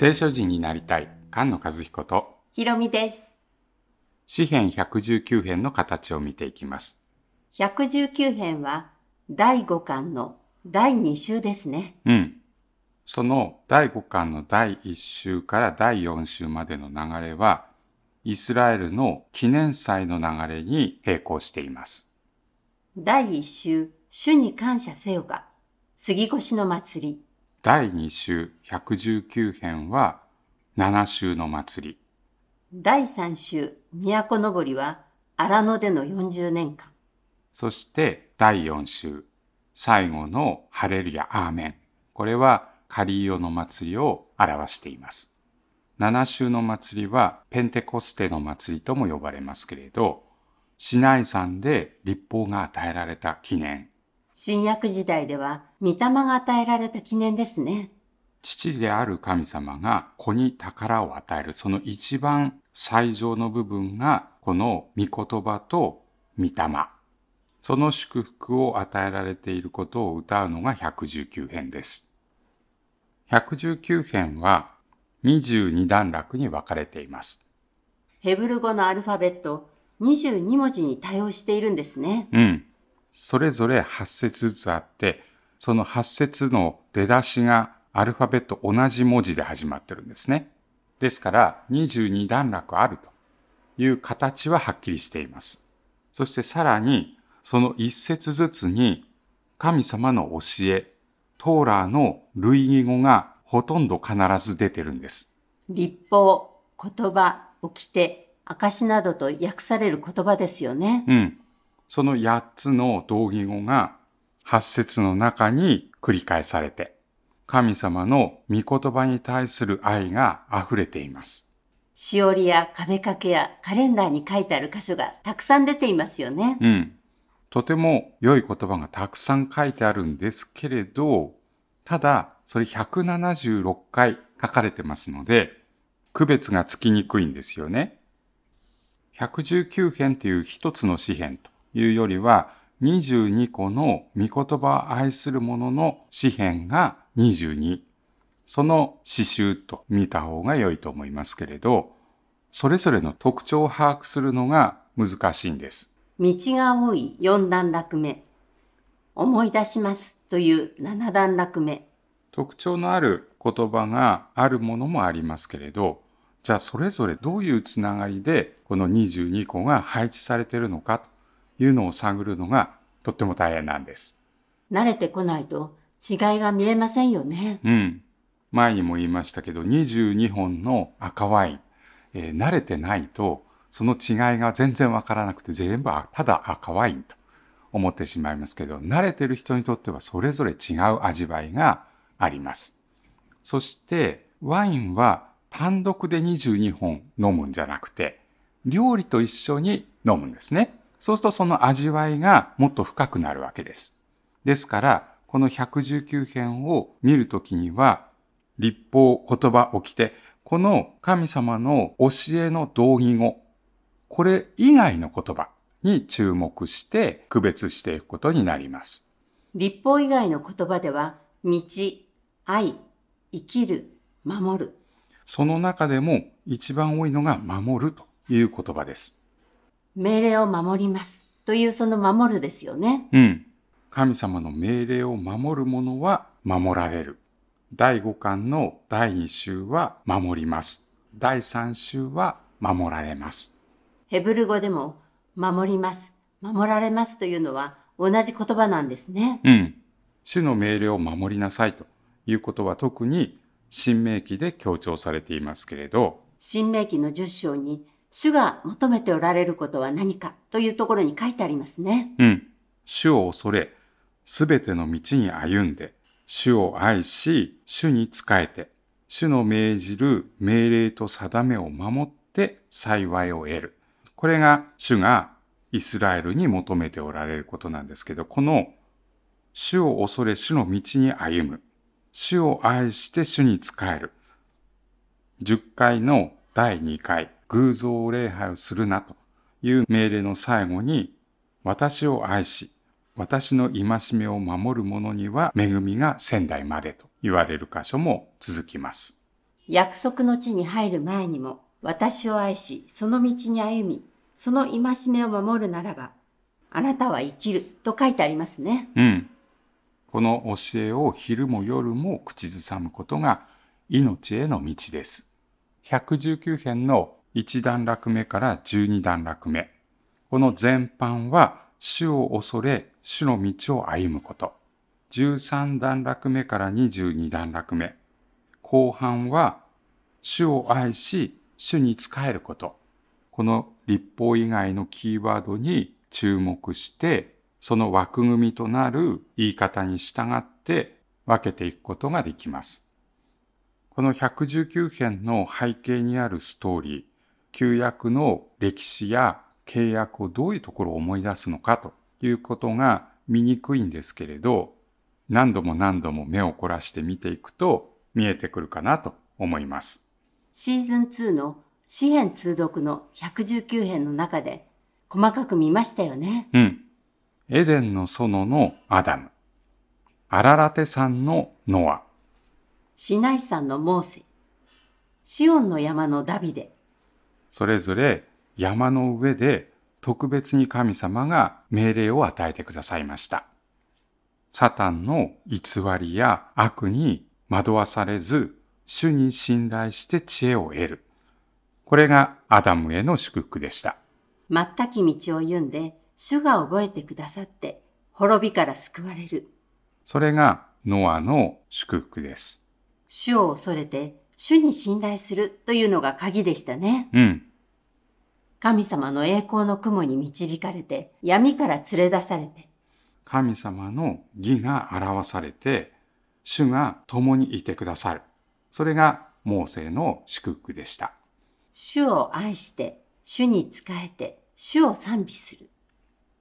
聖書人になりたい菅野和彦とひろみです。詩編119編の形を見ていきます。119編は第5巻の第2週ですね。うん。その第5巻の第1週から第4週までの流れは、イスラエルの記念祭の流れに並行しています。第1週、主に感謝せよが、杉越の祭り。第2週119編は、7週の祭り。第3週、都のぼりは荒野での40年間。そして第4週、最後のハレルヤアーメン。これはカリオの祭りを表しています。7週の祭りはペンテコステの祭りとも呼ばれますけれど、シナイ山で立法が与えられた記念。新約時代では、御霊が与えられた記念ですね。父である神様が子に宝を与える、その一番最上の部分が、この御言葉と御霊。その祝福を与えられていることを歌うのが119編です。119編は22段落に分かれています。ヘブル語のアルファベット22文字に対応しているんですね。うん。それぞれ8節ずつあって、その8節の出だしがアルファベット同じ文字で始まってるんですね。ですから22段落あるという形ははっきりしています。そしてさらにその一節ずつに神様の教え、トーラーの類義語がほとんど必ず出てるんです。立法、言葉、掟、証などと訳される言葉ですよね。うん。その8つの同義語が8節の中に繰り返されて、神様の御言葉に対する愛が溢れています。しおりや壁掛けやカレンダーに書いてある箇所がたくさん出ていますよね。うん。とても良い言葉がたくさん書いてあるんですけれど、ただ、それ176回書かれてますので、区別がつきにくいんですよね。119編という一つの詩編というよりは、22個の御言葉を愛する者の詩編が22。その詩集と見た方が良いと思いますけれど、それぞれの特徴を把握するのが難しいんです。道が多い4段落目。思い出しますという7段落目。特徴のある言葉があるものもありますけれど、じゃあそれぞれどういうつながりでこの22個が配置されているのかというのを探るのがとっても大変なんです。慣れてこないと違いが見えませんよね。うん。前にも言いましたけど、22本の赤ワイン、えー慣れてないとその違いが全然わからなくて全部ただ赤ワインと思ってしまいますけど、慣れてる人にとってはそれぞれ違う味わいがあります。そしてワインは単独で22本飲むんじゃなくて、料理と一緒に飲むんですね。そうするとその味わいがもっと深くなるわけです。ですから、この119編を見るときには、立法、言葉、掟、この神様の教えの同義語、これ以外の言葉に注目して区別していくことになります。立法以外の言葉では、道、愛、生きる、守る。その中でも一番多いのが守るという言葉です。命令を守ります。というその守るですよね。うん。神様の命令を守る者は守られる。第5巻の第2週は守ります。第3週は守られます。ヘブル語でも、守ります、守られますというのは同じ言葉なんですね。うん。主の命令を守りなさいということは特に新明記で強調されていますけれど、新明記の10章に、主が求めておられることは何かというところに書いてありますね。うん。主を恐れ、すべての道に歩んで、主を愛し、主に仕えて、主の命じる命令と定めを守って幸いを得る。これが主がイスラエルに求めておられることなんですけど、この主を恐れ主の道に歩む。主を愛して主に仕える。10回の第2回、偶像礼拝をするなという命令の最後に、私を愛し、私の戒めを守る者には恵みが仙台までと言われる箇所も続きます。約束の地に入る前にも、私を愛し、その道に歩み、その戒めを守るならば、あなたは生きると書いてありますね。うん。この教えを昼も夜も口ずさむことが命への道です。119編の1段落目から12段落目。この全般は主を恐れ、主の道を歩むこと。13段落目から22段落目。後半は主を愛し、主に仕えること。この立法以外のキーワードに注目して、その枠組みとなる言い方に従って分けていくことができます。この119編の背景にあるストーリー、旧約の歴史や契約をどういうところを思い出すのかということが見にくいんですけれど、何度も何度も目を凝らして見ていくと見えてくるかなと思います。シーズン2の詩編通読の119編の中で細かく見ましたよね。うん。エデンの園のアダム。アララテ山のノア。シナイ山のモーセ。シオンの山のダビデ。それぞれ山の上で特別に神様が命令を与えてくださいました。サタンの偽りや悪に惑わされず、主に信頼して知恵を得る。これがアダムへの祝福でした。全き道を言んで、主が覚えてくださって、滅びから救われる。それがノアの祝福です。主を恐れて、主に信頼するというのが鍵でしたね。うん。神様の栄光の雲に導かれて、闇から連れ出されて、神様の義が表されて、主が共にいてくださる。それがモーセの祝福でした。主を愛して、主に仕えて、主を賛美する。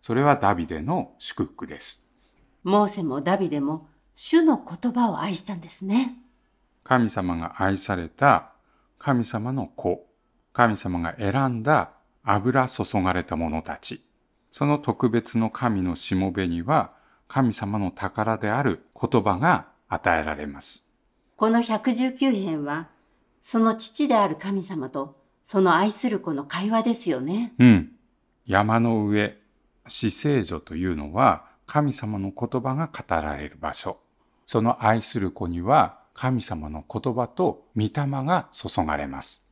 それはダビデの祝福です。モーセもダビデも、主の言葉を愛したんですね。神様が愛された神様の子、神様が選んだ油注がれた者たち、その特別の神のしもべには神様の宝である言葉が与えられます。この119編は、その父である神様と、その愛する子の会話ですよね。うん。山の上、死聖所というのは神様の言葉が語られる場所。その愛する子には神様の言葉と御霊が注がれます。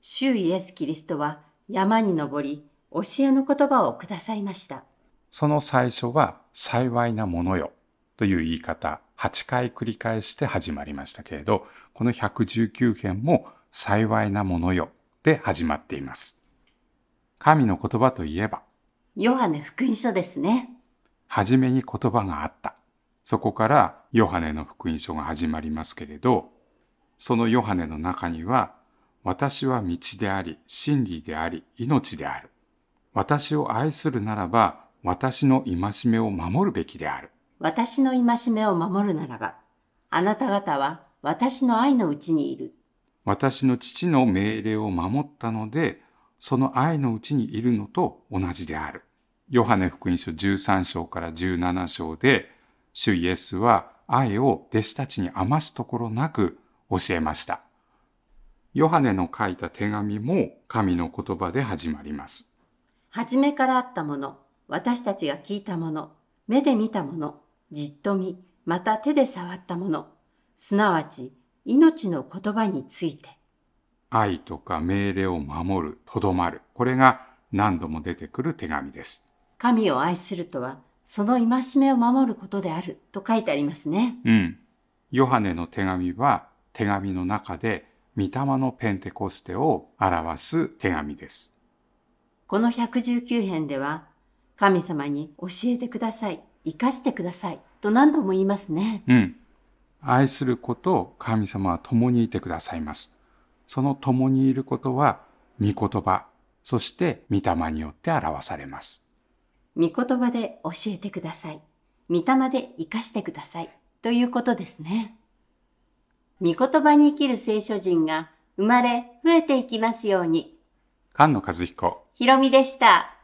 主イエス・キリストは山に登り、教えの言葉をくださいました。その最初は幸いなものよという言い方、8回繰り返して始まりましたけれど、この119編も幸いなものよで始まっています。神の言葉といえば、ヨハネ福音書ですね。はじめに言葉があった。そこからヨハネの福音書が始まりますけれど、そのヨハネの中には、私は道であり、真理であり、命である。私を愛するならば、私の戒めを守るべきである。私の戒めを守るならば、あなた方は私の愛のうちにいる。私の父の命令を守ったので、その愛のうちにいるのと同じである。ヨハネ福音書13章から17章で、主イエスは愛を弟子たちに余すところなく教えました。ヨハネの書いた手紙も神の言葉で始まります。初めからあったもの、私たちが聞いたもの、目で見たもの、じっと見、また手で触ったもの、すなわち命の言葉について。愛とか命令を守る、とどまる。これが何度も出てくる手紙です。神を愛するとは、その戒めを守ることであると書いてありますね。うん。ヨハネの手紙は手紙の中で御霊のペンテコステを表す手紙です。この119編では、神様に教えてください、生かしてくださいと何度も言いますね。うん。愛すること神様は共にいてくださいます。その共にいることは御言葉、そして御霊によって表されます。御言葉で教えてください。御霊で生かしてください。ということですね。御言葉に生きる聖書人が生まれ増えていきますように。菅野和彦ひろみでした。